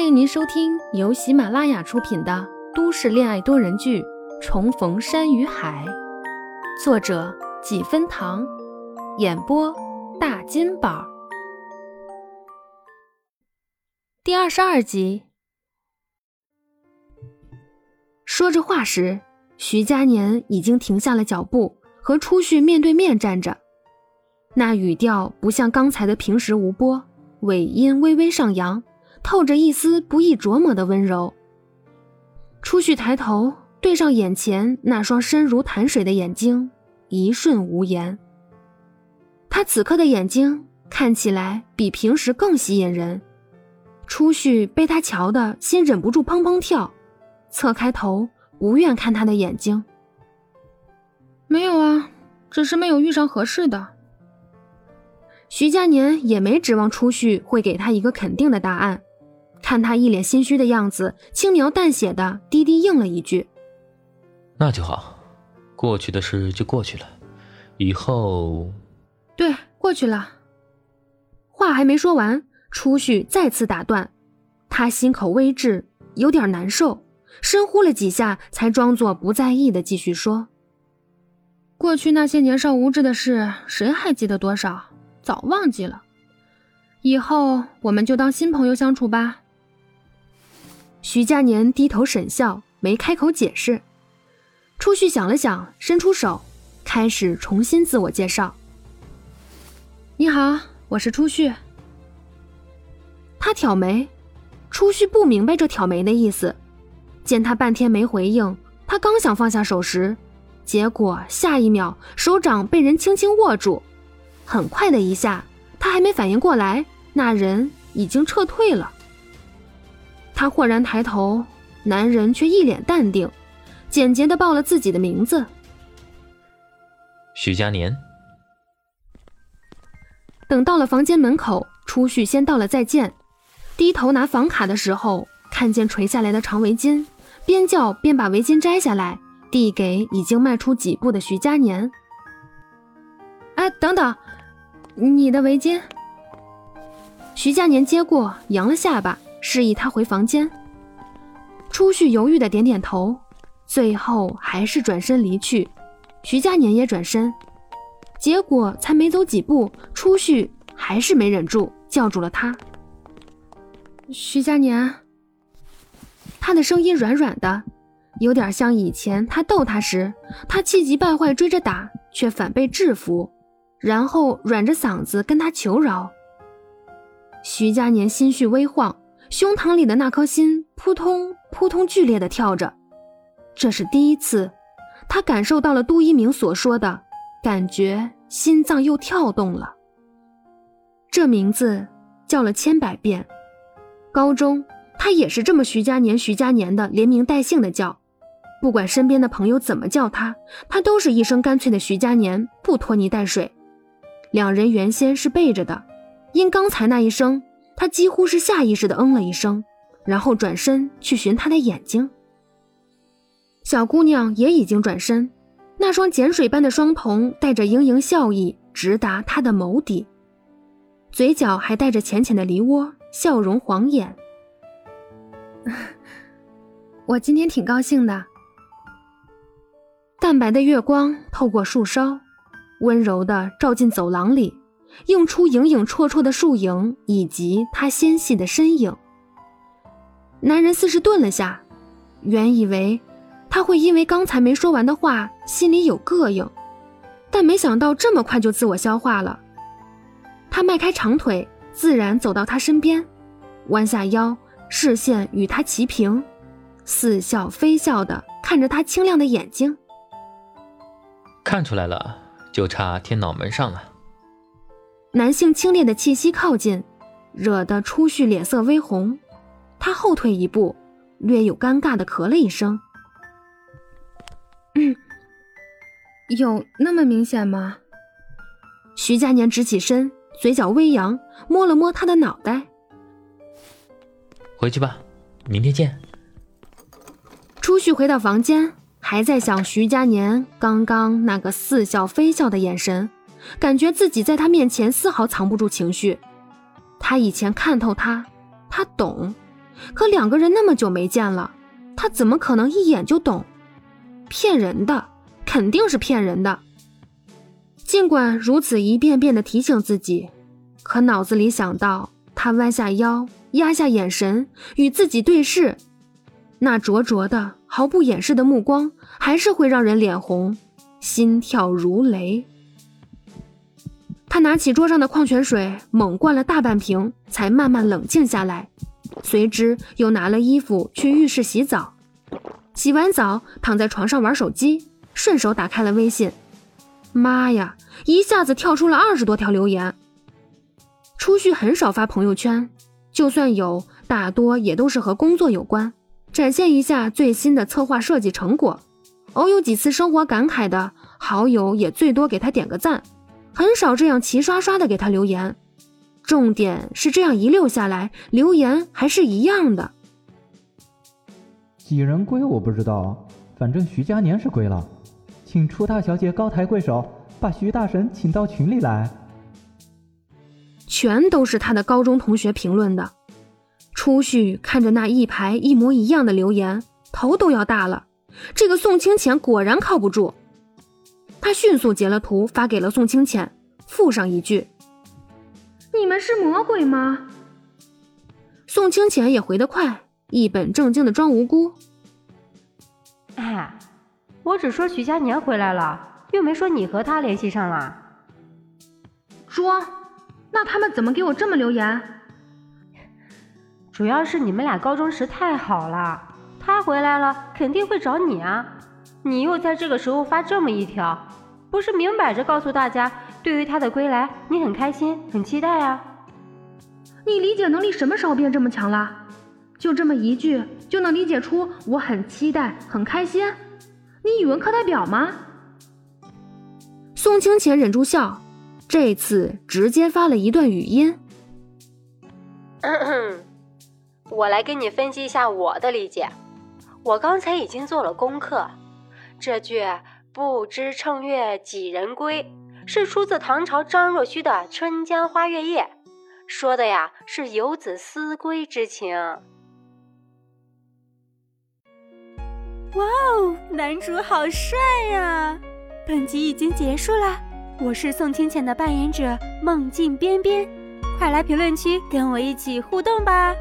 欢迎您收听由喜马拉雅出品的都市恋爱多人剧《重逢山与海》，作者几分糖，演播大金宝。第二十二集。说着话时，徐佳年已经停下了脚步，和初旭面对面站着。那语调不像刚才的平实无波，尾音微微上扬，透着一丝不易琢磨的温柔。初旭抬头对上眼前那双深如潭水的眼睛，一瞬无言。他此刻的眼睛看起来比平时更吸引人。初旭被他瞧的心忍不住砰砰跳，侧开头不愿看他的眼睛。没有啊，只是没有遇上合适的。徐佳年也没指望初旭会给他一个肯定的答案，看他一脸心虚的样子，轻描淡写的低低应了一句：“那就好，过去的事就过去了，以后……对，过去了。”话还没说完，初旭再次打断，他心口微滞，有点难受，深呼了几下，才装作不在意的继续说：“过去那些年少无知的事，谁还记得多少？”早忘记了，以后我们就当新朋友相处吧。徐佳年低头沈笑，没开口解释。初旭想了想，伸出手，开始重新自我介绍：“你好，我是初旭。”他挑眉，初旭不明白这挑眉的意思。见他半天没回应，他刚想放下手时，结果下一秒手掌被人轻轻握住。很快的一下，他还没反应过来，那人已经撤退了。他豁然抬头，男人却一脸淡定，简洁的报了自己的名字：徐佳年。等到了房间门口，初旭先道了再见，低头拿房卡的时候，看见垂下来的长围巾，边叫边把围巾摘下来，递给已经迈出几步的徐佳年。哎，等等。你的围巾。徐佳年接过，扬了下巴，示意他回房间。初旭犹豫的点点头，最后还是转身离去。徐佳年也转身，结果才没走几步，初旭还是没忍住叫住了他。徐佳年，他的声音软软的，有点像以前他逗他时，他气急败坏追着打，却反被制服。然后软着嗓子跟他求饶。徐佳年心绪微晃，胸膛里的那颗心扑通扑通剧烈的跳着。这是第一次，他感受到了杜一鸣所说的，感觉心脏又跳动了。这名字叫了千百遍，高中他也是这么徐佳年徐佳年的连名带姓的叫，不管身边的朋友怎么叫他，他都是一声干脆的徐佳年，不拖泥带水。两人原先是背着的，因刚才那一声，他几乎是下意识的嗯了一声，然后转身去寻他的眼睛。小姑娘也已经转身，那双碱水般的双瞳带着盈盈笑意，直达他的眸底，嘴角还带着浅浅的梨涡，笑容晃眼。我今天挺高兴的。淡白的月光透过树梢。温柔的照进走廊里，映出影影绰绰的树影以及他纤细的身影。男人似是顿了下，原以为他会因为刚才没说完的话心里有膈应，但没想到这么快就自我消化了。他迈开长腿，自然走到他身边，弯下腰，视线与他齐平，似笑非笑的看着他清亮的眼睛。看出来了。就差贴脑门上了。男性清冽的气息靠近，惹得初旭脸色微红，他后退一步，略有尴尬的咳了一声：“嗯，有那么明显吗？”徐佳年直起身，嘴角微扬，摸了摸他的脑袋：“回去吧，明天见。”初旭回到房间。还在想徐佳年刚刚那个似笑非笑的眼神，感觉自己在他面前丝毫藏不住情绪。他以前看透他，他懂，可两个人那么久没见了，他怎么可能一眼就懂？骗人的，肯定是骗人的。尽管如此一遍遍的提醒自己，可脑子里想到他弯下腰、压下眼神与自己对视，那灼灼的、毫不掩饰的目光，还是会让人脸红，心跳如雷。他拿起桌上的矿泉水，猛灌了大半瓶，才慢慢冷静下来。随之又拿了衣服去浴室洗澡。洗完澡，躺在床上玩手机，顺手打开了微信。妈呀！一下子跳出了二十多条留言。初旭很少发朋友圈，就算有，大多也都是和工作有关，展现一下最新的策划设计成果。偶有几次生活感慨的，好友也最多给他点个赞。很少这样齐刷刷的给他留言，重点是这样一溜下来，留言还是一样的。几人归我不知道，反正徐佳年是归了，请初大小姐高抬贵手，把徐大神请到群里来。全都是他的高中同学评论的。初旭看着那一排一模一样的留言，头都要大了。这个宋清浅果然靠不住。他迅速截了图发给了宋清浅，附上一句：“你们是魔鬼吗？”宋清浅也回得快，一本正经的装无辜：“哎，我只说徐佳年回来了，又没说你和他联系上了。”说：“那他们怎么给我这么留言？”主要是你们俩高中时太好了，他回来了肯定会找你啊。你又在这个时候发这么一条，不是明摆着告诉大家，对于他的归来你很开心、很期待啊？你理解能力什么时候变这么强了？就这么一句就能理解出我很期待、很开心？你语文课代表吗？宋清浅忍住笑，这次直接发了一段语音。我来给你分析一下我的理解，我刚才已经做了功课。这句“不知乘月几人归”是出自唐朝张若虚的《春江花月夜》，说的呀是游子思归之情。哇哦，男主好帅呀！本集已经结束了，我是宋清浅的扮演者梦境边边，快来评论区跟我一起互动吧。